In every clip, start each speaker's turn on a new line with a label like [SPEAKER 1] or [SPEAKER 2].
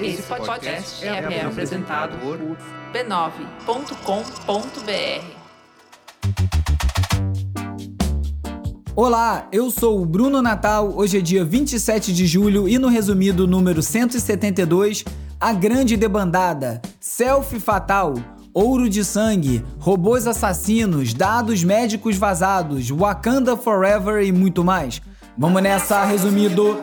[SPEAKER 1] Esse podcast é, é apresentado por b9.com.br.
[SPEAKER 2] Olá, eu sou o Bruno Natal. Hoje é dia 27 de julho e no resumido número 172, a grande debandada, selfie fatal, ouro de sangue, robôs assassinos, dados médicos vazados, Wakanda Forever e muito mais. Vamos nessa, resumido.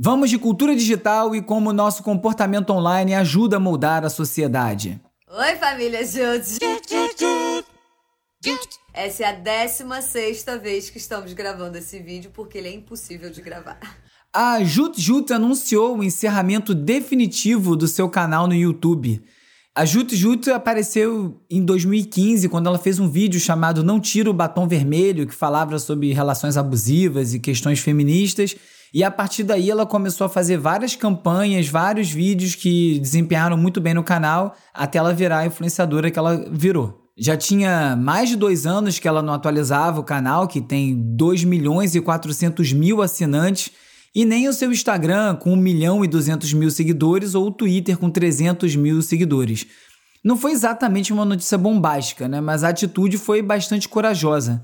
[SPEAKER 2] Vamos de cultura digital e como nosso comportamento online ajuda a moldar a sociedade.
[SPEAKER 3] Oi, família Jut! Essa é a 16 vez que estamos gravando esse vídeo porque ele é impossível de gravar.
[SPEAKER 2] A Jut Jut anunciou o encerramento definitivo do seu canal no YouTube. A Jut Jut apareceu em 2015 quando ela fez um vídeo chamado Não Tira o Batom Vermelho, que falava sobre relações abusivas e questões feministas. E a partir daí ela começou a fazer várias campanhas, vários vídeos que desempenharam muito bem no canal, até ela virar a influenciadora que ela virou. Já tinha mais de dois anos que ela não atualizava o canal, que tem 2 milhões e 400 mil assinantes, e nem o seu Instagram com 1 milhão e 200 mil seguidores ou o Twitter com 300 mil seguidores. Não foi exatamente uma notícia bombástica, né? mas a atitude foi bastante corajosa.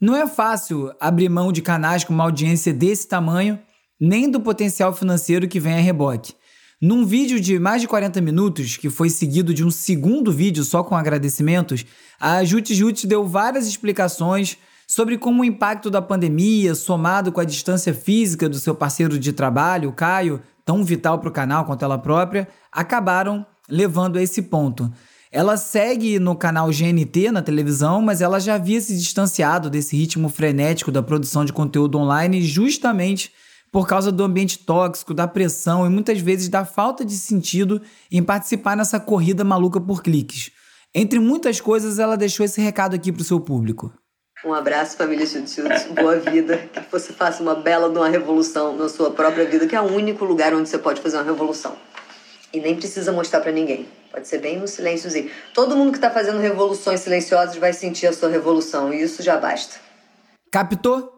[SPEAKER 2] Não é fácil abrir mão de canais com uma audiência desse tamanho, nem do potencial financeiro que vem a reboque. Num vídeo de mais de 40 minutos, que foi seguido de um segundo vídeo só com agradecimentos, a Jut Jut deu várias explicações sobre como o impacto da pandemia, somado com a distância física do seu parceiro de trabalho, Caio, tão vital para o canal quanto ela própria, acabaram levando a esse ponto. Ela segue no canal GNT na televisão, mas ela já havia se distanciado desse ritmo frenético da produção de conteúdo online justamente por causa do ambiente tóxico, da pressão e muitas vezes da falta de sentido em participar nessa corrida maluca por cliques. Entre muitas coisas, ela deixou esse recado aqui para o seu público.
[SPEAKER 3] Um abraço, família Jutsuts. Boa vida. Que você faça uma bela de uma revolução na sua própria vida, que é o único lugar onde você pode fazer uma revolução. E nem precisa mostrar para ninguém. Pode ser bem no silênciozinho. Todo mundo que está fazendo revoluções silenciosas vai sentir a sua revolução. E isso já basta.
[SPEAKER 2] Captou?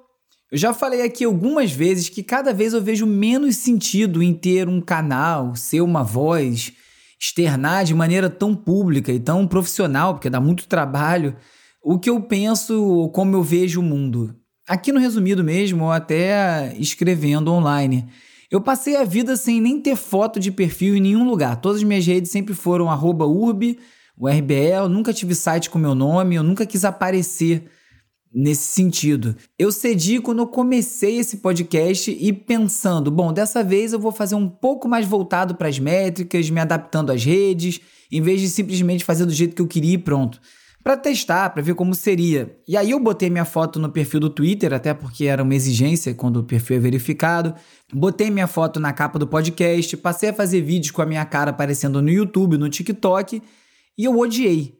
[SPEAKER 2] Eu já falei aqui algumas vezes que cada vez eu vejo menos sentido em ter um canal, ser uma voz, externar de maneira tão pública e tão profissional, porque dá muito trabalho, o que eu penso, como eu vejo o mundo. Aqui no resumido mesmo, ou até escrevendo online. Eu passei a vida sem nem ter foto de perfil em nenhum lugar. Todas as minhas redes sempre foram urb, o RBL, nunca tive site com meu nome, eu nunca quis aparecer nesse sentido. Eu cedi quando eu comecei esse podcast e pensando, bom, dessa vez eu vou fazer um pouco mais voltado para as métricas, me adaptando às redes, em vez de simplesmente fazer do jeito que eu queria e pronto. Para testar, para ver como seria. E aí eu botei minha foto no perfil do Twitter, até porque era uma exigência quando o perfil é verificado. Botei minha foto na capa do podcast, passei a fazer vídeos com a minha cara aparecendo no YouTube, no TikTok, e eu odiei.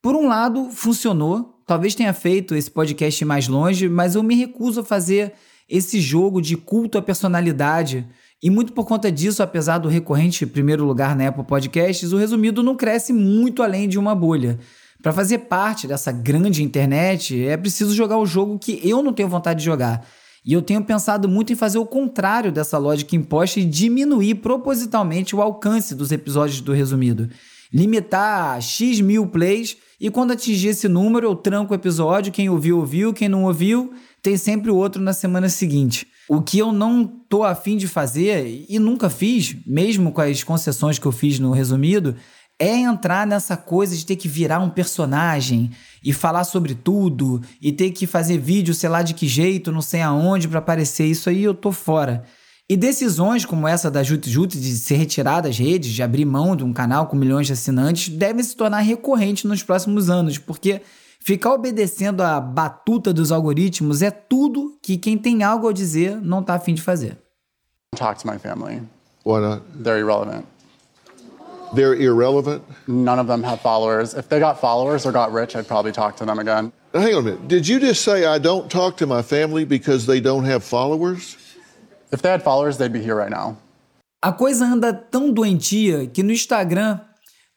[SPEAKER 2] Por um lado, funcionou, talvez tenha feito esse podcast mais longe, mas eu me recuso a fazer esse jogo de culto à personalidade. E muito por conta disso, apesar do recorrente primeiro lugar na Apple Podcasts, o resumido não cresce muito além de uma bolha. Para fazer parte dessa grande internet, é preciso jogar o jogo que eu não tenho vontade de jogar. E eu tenho pensado muito em fazer o contrário dessa lógica imposta e diminuir propositalmente o alcance dos episódios do resumido. Limitar a X mil plays e quando atingir esse número, eu tranco o episódio. Quem ouviu, ouviu. Quem não ouviu, tem sempre o outro na semana seguinte. O que eu não tô afim de fazer, e nunca fiz, mesmo com as concessões que eu fiz no resumido, é entrar nessa coisa de ter que virar um personagem e falar sobre tudo e ter que fazer vídeo, sei lá de que jeito, não sei aonde para aparecer. Isso aí eu tô fora. E decisões como essa da Jut Jut de ser retirada das redes, de abrir mão de um canal com milhões de assinantes, devem se tornar recorrentes nos próximos anos, porque Ficar obedecendo a batuta dos algoritmos é tudo que quem tem algo a dizer não está afim de fazer.
[SPEAKER 4] Talk to my family.
[SPEAKER 5] Why not?
[SPEAKER 4] They're irrelevant.
[SPEAKER 5] They're irrelevant.
[SPEAKER 4] None of them have followers. If they got followers or got rich, I'd probably talk to them again.
[SPEAKER 5] Now, hang on a minute. Did you just say I don't talk to my family because they don't have followers?
[SPEAKER 4] If they had followers, they'd be here right now.
[SPEAKER 2] A coisa anda tão doentia que no Instagram,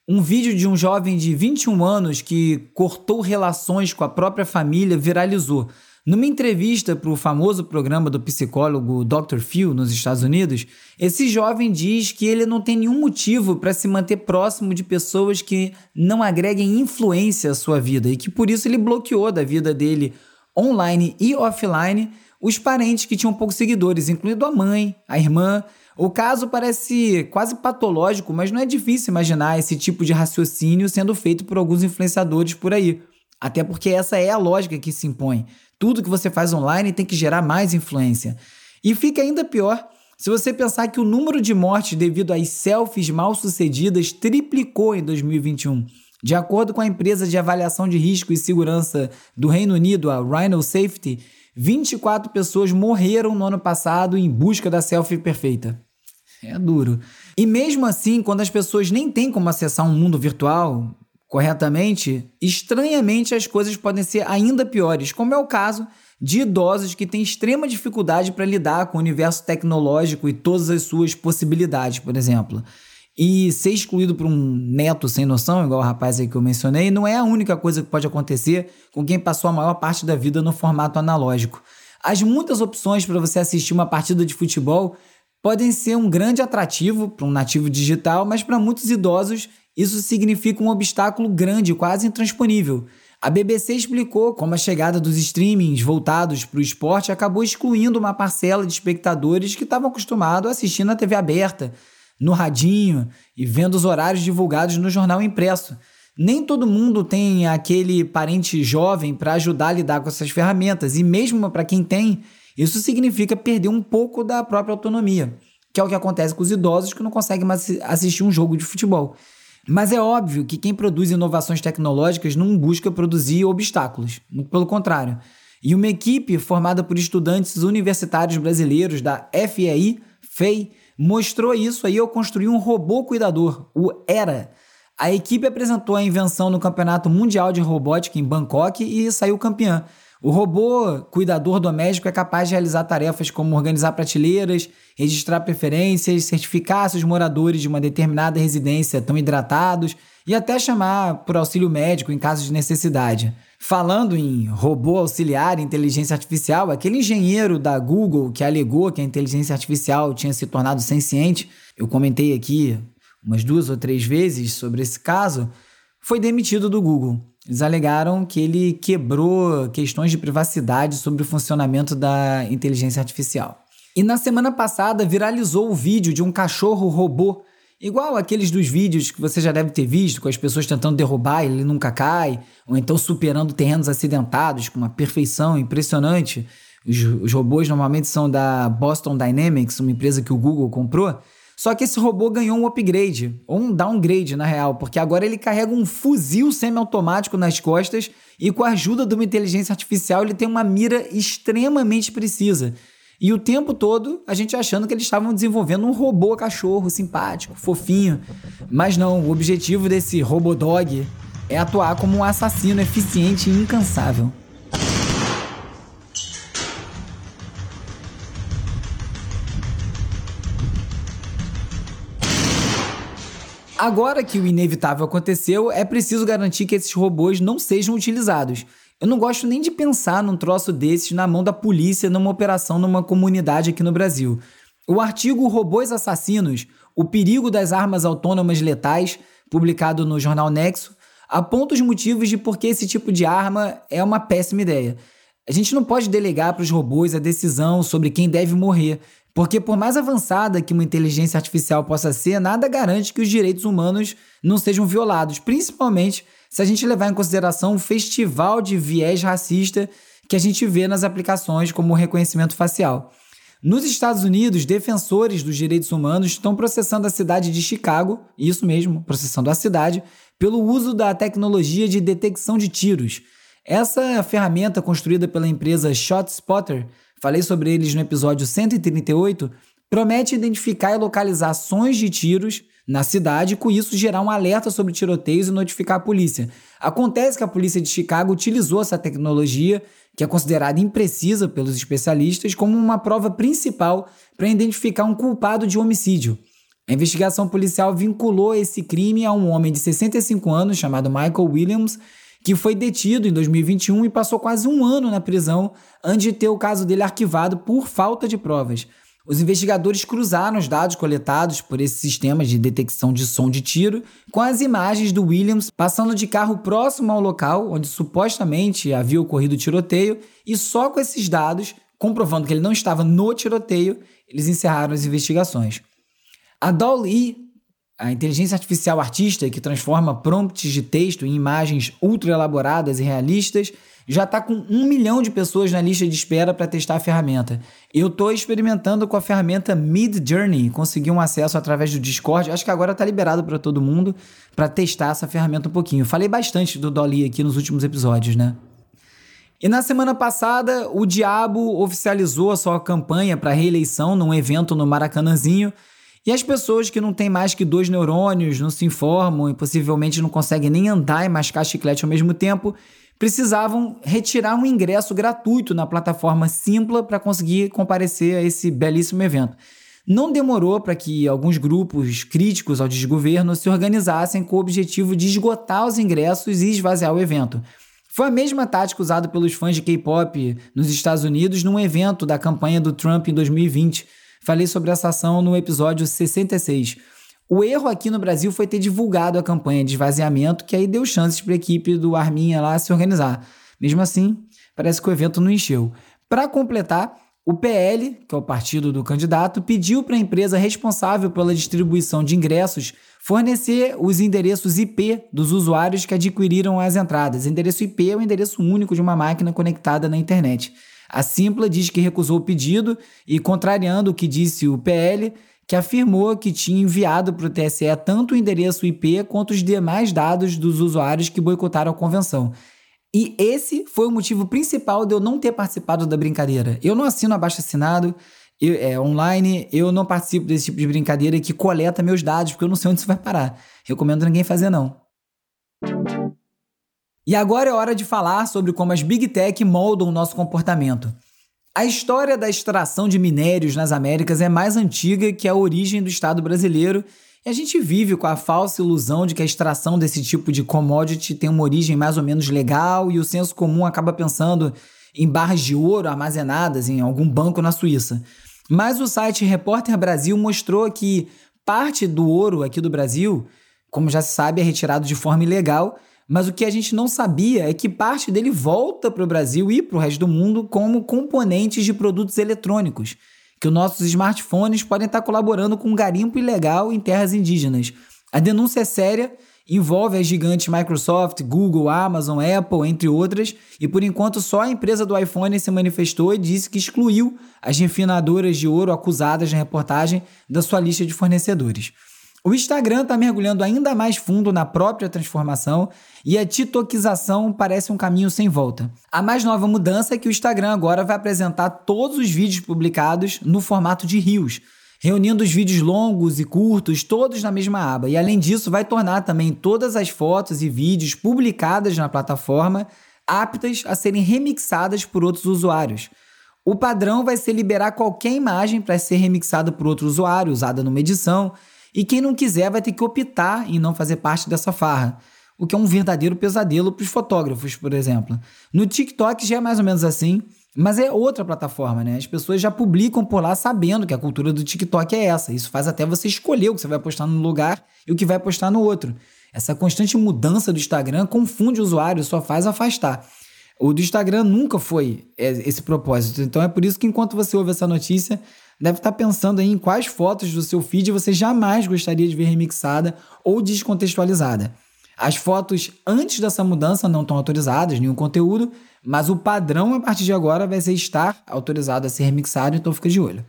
[SPEAKER 2] um vídeo de um jovem de 21 anos que cortou relações com a própria família viralizou. Numa entrevista para o famoso programa do psicólogo Dr. Phil nos Estados Unidos, esse jovem diz que ele não tem nenhum motivo para se manter próximo de pessoas que não agreguem influência à sua vida e que por isso ele bloqueou da vida dele online e offline os parentes que tinham poucos seguidores, incluindo a mãe, a irmã. O caso parece quase patológico, mas não é difícil imaginar esse tipo de raciocínio sendo feito por alguns influenciadores por aí. Até porque essa é a lógica que se impõe. Tudo que você faz online tem que gerar mais influência. E fica ainda pior se você pensar que o número de mortes devido às selfies mal sucedidas triplicou em 2021. De acordo com a empresa de avaliação de risco e segurança do Reino Unido, a Rhino Safety, 24 pessoas morreram no ano passado em busca da selfie perfeita. É duro. E mesmo assim, quando as pessoas nem têm como acessar um mundo virtual, corretamente, estranhamente as coisas podem ser ainda piores, como é o caso de idosos que têm extrema dificuldade para lidar com o universo tecnológico e todas as suas possibilidades, por exemplo. E ser excluído por um neto sem noção, igual o rapaz aí que eu mencionei, não é a única coisa que pode acontecer com quem passou a maior parte da vida no formato analógico. As muitas opções para você assistir uma partida de futebol podem ser um grande atrativo para um nativo digital, mas para muitos idosos isso significa um obstáculo grande, quase intransponível. A BBC explicou como a chegada dos streamings voltados para o esporte acabou excluindo uma parcela de espectadores que estavam acostumados a assistir na TV aberta, no radinho e vendo os horários divulgados no jornal impresso. Nem todo mundo tem aquele parente jovem para ajudar a lidar com essas ferramentas, e mesmo para quem tem, isso significa perder um pouco da própria autonomia, que é o que acontece com os idosos que não conseguem mais assistir um jogo de futebol. Mas é óbvio que quem produz inovações tecnológicas não busca produzir obstáculos, pelo contrário. E uma equipe formada por estudantes universitários brasileiros da FEI, FEI, mostrou isso aí ao construir um robô cuidador, o ERA. A equipe apresentou a invenção no Campeonato Mundial de Robótica em Bangkok e saiu campeã. O robô cuidador doméstico é capaz de realizar tarefas como organizar prateleiras, registrar preferências, certificar se os moradores de uma determinada residência estão hidratados e até chamar por auxílio médico em caso de necessidade. Falando em robô auxiliar e inteligência artificial, aquele engenheiro da Google que alegou que a inteligência artificial tinha se tornado senciente, eu comentei aqui umas duas ou três vezes sobre esse caso, foi demitido do Google. Eles alegaram que ele quebrou questões de privacidade sobre o funcionamento da inteligência artificial. E na semana passada viralizou o vídeo de um cachorro robô, igual aqueles dos vídeos que você já deve ter visto, com as pessoas tentando derrubar e ele nunca cai, ou então superando terrenos acidentados com uma perfeição impressionante. Os, os robôs normalmente são da Boston Dynamics, uma empresa que o Google comprou. Só que esse robô ganhou um upgrade, ou um downgrade na real, porque agora ele carrega um fuzil semiautomático nas costas e com a ajuda de uma inteligência artificial ele tem uma mira extremamente precisa. E o tempo todo a gente achando que eles estavam desenvolvendo um robô cachorro simpático, fofinho. Mas não, o objetivo desse robodog é atuar como um assassino eficiente e incansável. Agora que o inevitável aconteceu, é preciso garantir que esses robôs não sejam utilizados. Eu não gosto nem de pensar num troço desses na mão da polícia numa operação numa comunidade aqui no Brasil. O artigo Robôs Assassinos: O Perigo das Armas Autônomas Letais, publicado no jornal Nexo, aponta os motivos de por que esse tipo de arma é uma péssima ideia. A gente não pode delegar para os robôs a decisão sobre quem deve morrer, porque, por mais avançada que uma inteligência artificial possa ser, nada garante que os direitos humanos não sejam violados, principalmente se a gente levar em consideração o festival de viés racista que a gente vê nas aplicações como o reconhecimento facial. Nos Estados Unidos, defensores dos direitos humanos estão processando a cidade de Chicago, isso mesmo, processando a cidade, pelo uso da tecnologia de detecção de tiros. Essa ferramenta construída pela empresa ShotSpotter, falei sobre eles no episódio 138, promete identificar e localizar ações de tiros na cidade e com isso gerar um alerta sobre tiroteios e notificar a polícia. Acontece que a polícia de Chicago utilizou essa tecnologia, que é considerada imprecisa pelos especialistas, como uma prova principal para identificar um culpado de homicídio. A investigação policial vinculou esse crime a um homem de 65 anos chamado Michael Williams, que foi detido em 2021 e passou quase um ano na prisão antes de ter o caso dele arquivado por falta de provas. Os investigadores cruzaram os dados coletados por esse sistema de detecção de som de tiro com as imagens do Williams passando de carro próximo ao local onde supostamente havia ocorrido o tiroteio, e só com esses dados, comprovando que ele não estava no tiroteio, eles encerraram as investigações. A DALL-E, a inteligência artificial artista que transforma prompts de texto em imagens ultra elaboradas e realistas, já está com um milhão de pessoas na lista de espera para testar a ferramenta. Eu estou experimentando com a ferramenta Mid Journey, consegui um acesso através do Discord. Acho que agora está liberado para todo mundo para testar essa ferramenta um pouquinho. Falei bastante do Dolly aqui nos últimos episódios, né? E na semana passada, o Diabo oficializou a sua campanha para reeleição num evento no Maracanãzinho. E as pessoas que não têm mais que dois neurônios, não se informam e possivelmente não conseguem nem andar e mascar chiclete ao mesmo tempo, precisavam retirar um ingresso gratuito na plataforma Simpla para conseguir comparecer a esse belíssimo evento. Não demorou para que alguns grupos críticos ao desgoverno se organizassem com o objetivo de esgotar os ingressos e esvaziar o evento. Foi a mesma tática usada pelos fãs de K-pop nos Estados Unidos num evento da campanha do Trump em 2020. Falei sobre essa ação no episódio 66. O erro aqui no Brasil foi ter divulgado a campanha de esvaziamento, que aí deu chances para a equipe do Arminha lá se organizar. Mesmo assim, parece que o evento não encheu. Para completar, o PL, que é o partido do candidato, pediu para a empresa responsável pela distribuição de ingressos fornecer os endereços IP dos usuários que adquiriram as entradas. Endereço IP é o endereço único de uma máquina conectada na internet. A Simpla diz que recusou o pedido e, contrariando o que disse o PL, que afirmou que tinha enviado para o TSE tanto o endereço IP quanto os demais dados dos usuários que boicotaram a convenção. E esse foi o motivo principal de eu não ter participado da brincadeira. Eu não assino abaixo assinado eu, é, online, eu não participo desse tipo de brincadeira que coleta meus dados, porque eu não sei onde isso vai parar. Recomendo ninguém fazer, não. E agora é hora de falar sobre como as Big Tech moldam o nosso comportamento. A história da extração de minérios nas Américas é mais antiga que a origem do Estado brasileiro e a gente vive com a falsa ilusão de que a extração desse tipo de commodity tem uma origem mais ou menos legal e o senso comum acaba pensando em barras de ouro armazenadas em algum banco na Suíça. Mas o site Repórter Brasil mostrou que parte do ouro aqui do Brasil, como já se sabe, é retirado de forma ilegal mas o que a gente não sabia é que parte dele volta para o Brasil e para o resto do mundo como componentes de produtos eletrônicos, que os nossos smartphones podem estar colaborando com um garimpo ilegal em terras indígenas. A denúncia é séria, envolve as gigantes Microsoft, Google, Amazon, Apple, entre outras, e por enquanto só a empresa do iPhone se manifestou e disse que excluiu as refinadoras de ouro acusadas na reportagem da sua lista de fornecedores. O Instagram está mergulhando ainda mais fundo na própria transformação e a titoquização parece um caminho sem volta. A mais nova mudança é que o Instagram agora vai apresentar todos os vídeos publicados no formato de rios, reunindo os vídeos longos e curtos todos na mesma aba. E além disso, vai tornar também todas as fotos e vídeos publicadas na plataforma aptas a serem remixadas por outros usuários. O padrão vai ser liberar qualquer imagem para ser remixada por outro usuário, usada numa edição e quem não quiser vai ter que optar em não fazer parte dessa farra, o que é um verdadeiro pesadelo para os fotógrafos, por exemplo. No TikTok já é mais ou menos assim, mas é outra plataforma, né? As pessoas já publicam por lá sabendo que a cultura do TikTok é essa. Isso faz até você escolher o que você vai postar num lugar e o que vai postar no outro. Essa constante mudança do Instagram confunde o usuário, só faz afastar. O do Instagram nunca foi é, esse propósito. Então é por isso que enquanto você ouve essa notícia, deve estar pensando em quais fotos do seu feed você jamais gostaria de ver remixada ou descontextualizada. As fotos antes dessa mudança não estão autorizadas, nenhum conteúdo, mas o padrão a partir de agora vai ser estar autorizado a ser remixado, então fica de olho.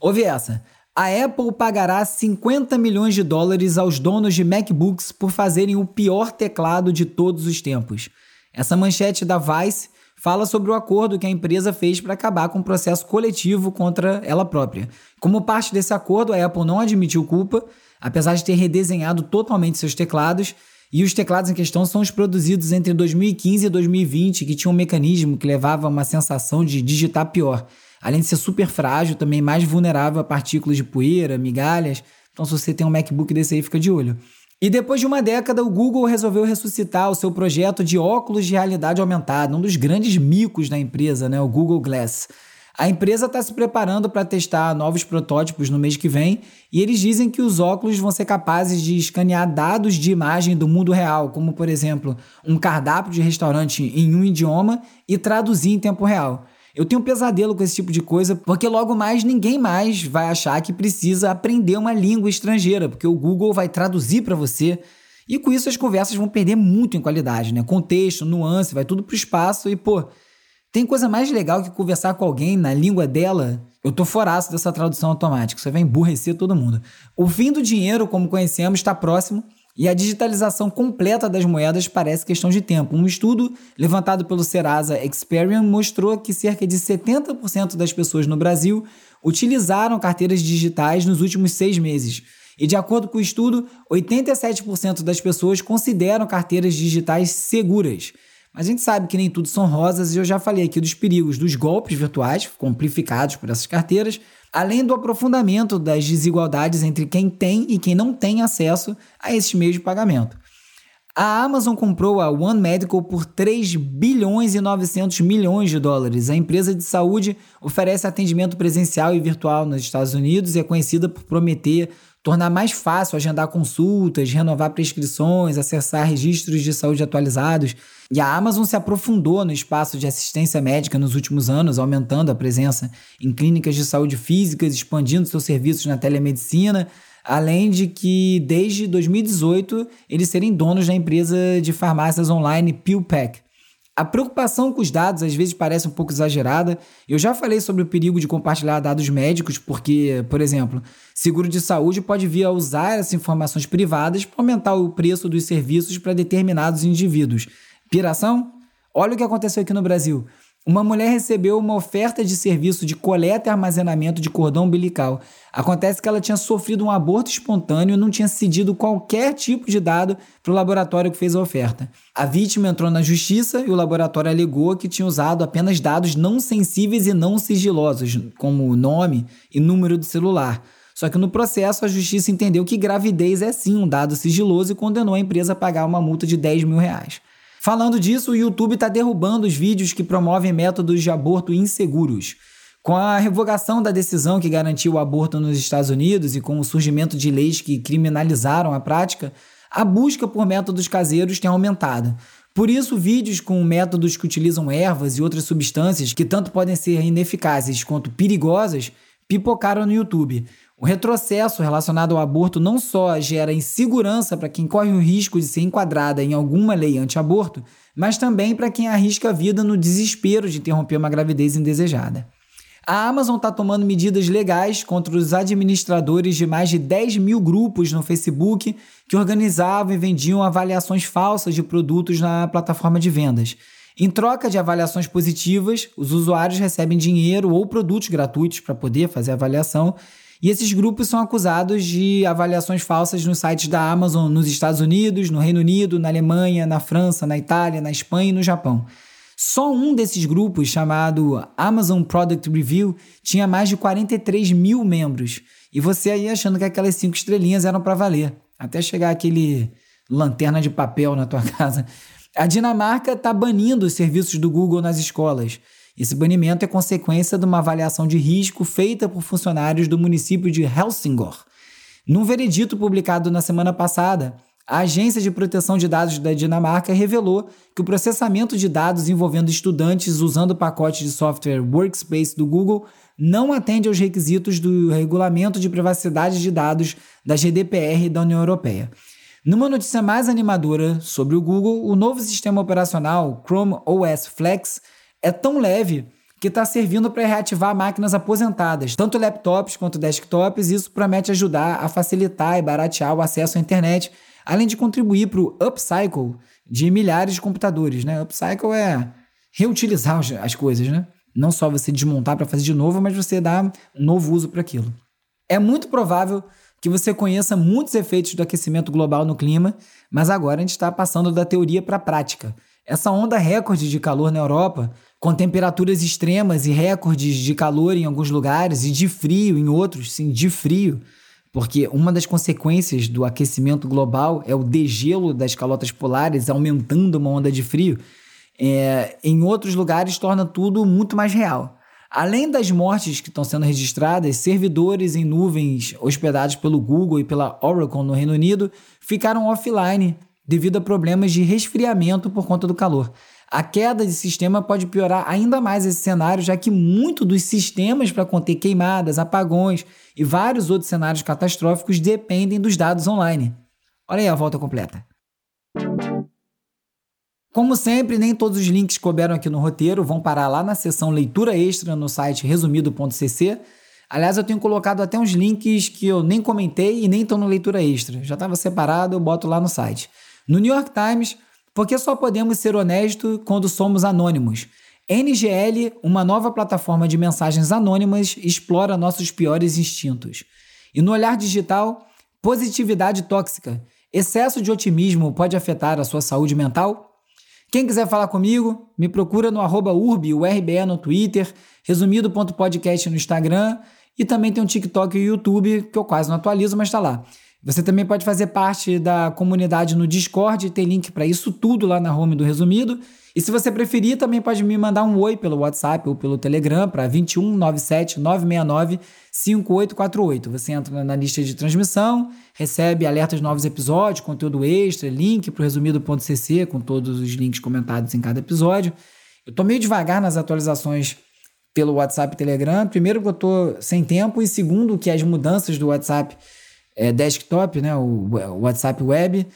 [SPEAKER 2] Ouve essa. A Apple pagará 50 milhões de dólares aos donos de MacBooks por fazerem o pior teclado de todos os tempos. Essa manchete da Vice fala sobre o acordo que a empresa fez para acabar com o processo coletivo contra ela própria. Como parte desse acordo, a Apple não admitiu culpa, apesar de ter redesenhado totalmente seus teclados, e os teclados em questão são os produzidos entre 2015 e 2020, que tinham um mecanismo que levava a uma sensação de digitar pior. Além de ser super frágil, também mais vulnerável a partículas de poeira, migalhas. Então, se você tem um MacBook desse aí, fica de olho. E depois de uma década, o Google resolveu ressuscitar o seu projeto de óculos de realidade aumentada, um dos grandes micos da empresa, né, o Google Glass. A empresa está se preparando para testar novos protótipos no mês que vem e eles dizem que os óculos vão ser capazes de escanear dados de imagem do mundo real, como por exemplo um cardápio de restaurante em um idioma e traduzir em tempo real. Eu tenho um pesadelo com esse tipo de coisa, porque logo mais ninguém mais vai achar que precisa aprender uma língua estrangeira, porque o Google vai traduzir para você. E com isso as conversas vão perder muito em qualidade, né? Contexto, nuance, vai tudo pro espaço e, pô, tem coisa mais legal que conversar com alguém na língua dela? Eu tô foraço dessa tradução automática, você vai emburrecer todo mundo. O fim do dinheiro, como conhecemos, está próximo e a digitalização completa das moedas parece questão de tempo. Um estudo levantado pelo Serasa Experian mostrou que cerca de 70% das pessoas no Brasil utilizaram carteiras digitais nos últimos seis meses. E de acordo com o estudo, 87% das pessoas consideram carteiras digitais seguras. Mas a gente sabe que nem tudo são rosas e eu já falei aqui dos perigos dos golpes virtuais, amplificados por essas carteiras, além do aprofundamento das desigualdades entre quem tem e quem não tem acesso a esses meios de pagamento. A Amazon comprou a One Medical por 3 bilhões e 900 milhões de dólares. A empresa de saúde oferece atendimento presencial e virtual nos Estados Unidos e é conhecida por prometer tornar mais fácil agendar consultas, renovar prescrições, acessar registros de saúde atualizados. E a Amazon se aprofundou no espaço de assistência médica nos últimos anos, aumentando a presença em clínicas de saúde físicas, expandindo seus serviços na telemedicina, além de que desde 2018 eles serem donos da empresa de farmácias online PillPack. A preocupação com os dados às vezes parece um pouco exagerada. Eu já falei sobre o perigo de compartilhar dados médicos, porque, por exemplo, seguro de saúde pode vir a usar essas informações privadas para aumentar o preço dos serviços para determinados indivíduos. Piração? Olha o que aconteceu aqui no Brasil. Uma mulher recebeu uma oferta de serviço de coleta e armazenamento de cordão umbilical. Acontece que ela tinha sofrido um aborto espontâneo e não tinha cedido qualquer tipo de dado para o laboratório que fez a oferta. A vítima entrou na justiça e o laboratório alegou que tinha usado apenas dados não sensíveis e não sigilosos, como nome e número do celular. Só que no processo a justiça entendeu que gravidez é sim um dado sigiloso e condenou a empresa a pagar uma multa de 10 mil reais. Falando disso, o YouTube está derrubando os vídeos que promovem métodos de aborto inseguros. Com a revogação da decisão que garantiu o aborto nos Estados Unidos e com o surgimento de leis que criminalizaram a prática, a busca por métodos caseiros tem aumentado. Por isso, vídeos com métodos que utilizam ervas e outras substâncias que tanto podem ser ineficazes quanto perigosas pipocaram no YouTube. O retrocesso relacionado ao aborto não só gera insegurança para quem corre o risco de ser enquadrada em alguma lei anti-aborto, mas também para quem arrisca a vida no desespero de interromper uma gravidez indesejada. A Amazon está tomando medidas legais contra os administradores de mais de 10 mil grupos no Facebook que organizavam e vendiam avaliações falsas de produtos na plataforma de vendas. Em troca de avaliações positivas, os usuários recebem dinheiro ou produtos gratuitos para poder fazer a avaliação e esses grupos são acusados de avaliações falsas nos sites da Amazon nos Estados Unidos, no Reino Unido, na Alemanha, na França, na Itália, na Espanha e no Japão. Só um desses grupos, chamado Amazon Product Review, tinha mais de 43 mil membros. E você aí achando que aquelas cinco estrelinhas eram para valer. Até chegar aquele lanterna de papel na tua casa. A Dinamarca está banindo os serviços do Google nas escolas. Esse banimento é consequência de uma avaliação de risco feita por funcionários do município de Helsingor. Num veredito publicado na semana passada, a Agência de Proteção de Dados da Dinamarca revelou que o processamento de dados envolvendo estudantes usando o pacote de software Workspace do Google não atende aos requisitos do Regulamento de Privacidade de Dados da GDPR da União Europeia. Numa notícia mais animadora sobre o Google, o novo sistema operacional Chrome OS Flex é tão leve que está servindo para reativar máquinas aposentadas, tanto laptops quanto desktops, isso promete ajudar a facilitar e baratear o acesso à internet, além de contribuir para o upcycle de milhares de computadores, né? Upcycle é reutilizar as coisas, né? Não só você desmontar para fazer de novo, mas você dar novo uso para aquilo. É muito provável que você conheça muitos efeitos do aquecimento global no clima, mas agora a gente está passando da teoria para a prática. Essa onda recorde de calor na Europa, com temperaturas extremas e recordes de calor em alguns lugares e de frio em outros, sim, de frio, porque uma das consequências do aquecimento global é o degelo das calotas polares aumentando uma onda de frio. É, em outros lugares torna tudo muito mais real. Além das mortes que estão sendo registradas, servidores em nuvens hospedados pelo Google e pela Oracle no Reino Unido ficaram offline devido a problemas de resfriamento por conta do calor. A queda de sistema pode piorar ainda mais esse cenário, já que muito dos sistemas para conter queimadas, apagões e vários outros cenários catastróficos dependem dos dados online. Olha aí a volta completa. Como sempre, nem todos os links que couberam aqui no roteiro vão parar lá na seção leitura extra no site resumido.cc. Aliás, eu tenho colocado até uns links que eu nem comentei e nem estão no leitura extra. Já estava separado, eu boto lá no site. No New York Times, porque só podemos ser honestos quando somos anônimos. NGL, uma nova plataforma de mensagens anônimas, explora nossos piores instintos. E no olhar digital, positividade tóxica. Excesso de otimismo pode afetar a sua saúde mental? Quem quiser falar comigo, me procura no arroba urbe, no Twitter, resumido.podcast no Instagram e também tem um TikTok e o YouTube que eu quase não atualizo, mas está lá. Você também pode fazer parte da comunidade no Discord, tem link para isso tudo lá na home do Resumido. E se você preferir, também pode me mandar um oi pelo WhatsApp ou pelo Telegram para 21 97 969 5848. Você entra na lista de transmissão, recebe alertas de novos episódios, conteúdo extra, link para o resumido.cc com todos os links comentados em cada episódio. Eu tô meio devagar nas atualizações pelo WhatsApp e Telegram. Primeiro, que eu tô sem tempo, e segundo, que as mudanças do WhatsApp é, desktop, né, o, o WhatsApp web,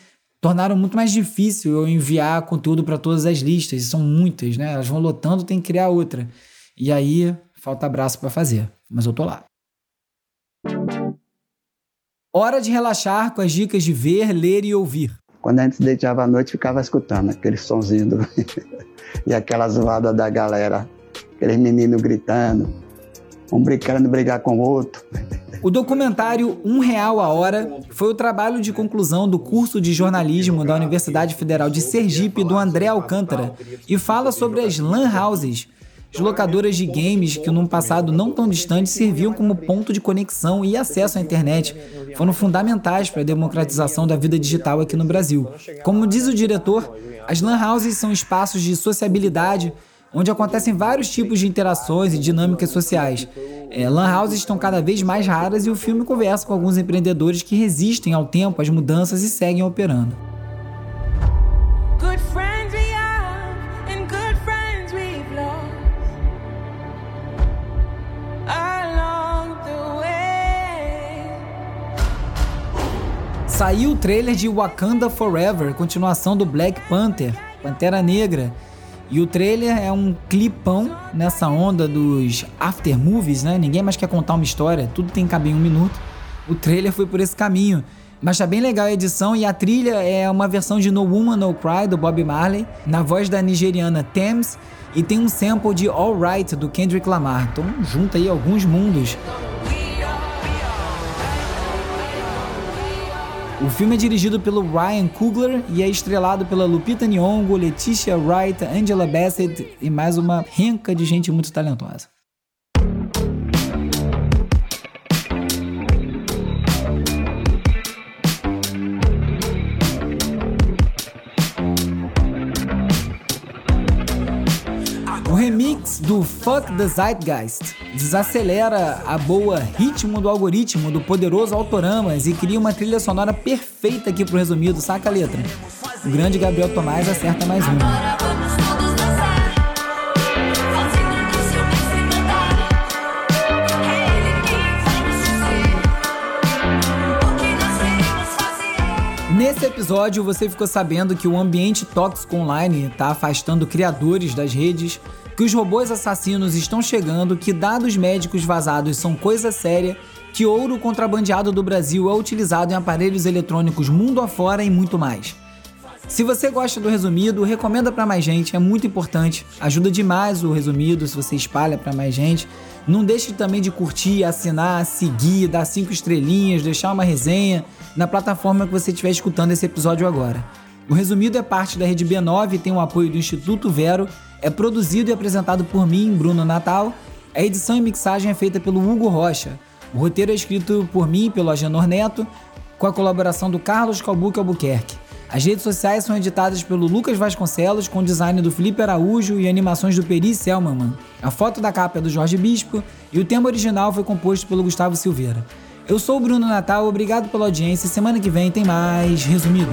[SPEAKER 2] tornaram muito mais difícil eu enviar conteúdo para todas as listas, e são muitas, né? Elas vão lotando, tem que criar outra. E aí falta abraço para fazer, mas eu tô lá. Hora de relaxar com as dicas de ver, ler e ouvir.
[SPEAKER 6] Quando a gente deitava à noite, ficava escutando aquele sonzinho do... e aquela zoada da galera, aqueles meninos gritando, um brincando, brigar com o outro.
[SPEAKER 2] O documentário Um Real a Hora foi o trabalho de conclusão do curso de jornalismo da Universidade Federal de Sergipe do André Alcântara e fala sobre as LAN houses, as locadoras de games que num passado não tão distante serviam como ponto de conexão e acesso à internet, foram fundamentais para a democratização da vida digital aqui no Brasil. Como diz o diretor, as LAN houses são espaços de sociabilidade onde acontecem vários tipos de interações e dinâmicas sociais. É, lan houses estão cada vez mais raras e o filme conversa com alguns empreendedores que resistem ao tempo, às mudanças e seguem operando. Saiu o trailer de Wakanda Forever, continuação do Black Panther, Pantera Negra, e o trailer é um clipão nessa onda dos after movies, né? Ninguém mais quer contar uma história, tudo tem que caber em um minuto. O trailer foi por esse caminho. Mas tá bem legal a edição e a trilha é uma versão de No Woman No Cry do Bob Marley, na voz da nigeriana Thames, e tem um sample de All Right do Kendrick Lamar. Então junta aí alguns mundos. O filme é dirigido pelo Ryan Coogler e é estrelado pela Lupita Nyong'o, Leticia Wright, Angela Bassett e mais uma renca de gente muito talentosa. Remix do Fuck the Zeitgeist desacelera a boa ritmo do algoritmo do poderoso Autoramas e cria uma trilha sonora perfeita aqui pro resumido, saca a letra? O grande Gabriel Tomás acerta mais uma. Nesse episódio, você ficou sabendo que o ambiente tóxico online está afastando criadores das redes que os robôs assassinos estão chegando, que dados médicos vazados são coisa séria, que ouro contrabandeado do Brasil é utilizado em aparelhos eletrônicos mundo afora e muito mais. Se você gosta do resumido, recomenda para mais gente, é muito importante. Ajuda demais o resumido se você espalha para mais gente. Não deixe também de curtir, assinar, seguir, dar cinco estrelinhas, deixar uma resenha na plataforma que você estiver escutando esse episódio agora. O resumido é parte da rede B9 e tem o apoio do Instituto Vero. É produzido e apresentado por mim, Bruno Natal. A edição e mixagem é feita pelo Hugo Rocha. O roteiro é escrito por mim, pelo Agenor Neto, com a colaboração do Carlos Calbuque Albuquerque. As redes sociais são editadas pelo Lucas Vasconcelos, com design do Felipe Araújo e animações do Peri Selmanman. A foto da capa é do Jorge Bispo e o tema original foi composto pelo Gustavo Silveira. Eu sou o Bruno Natal, obrigado pela audiência. Semana que vem tem mais Resumido.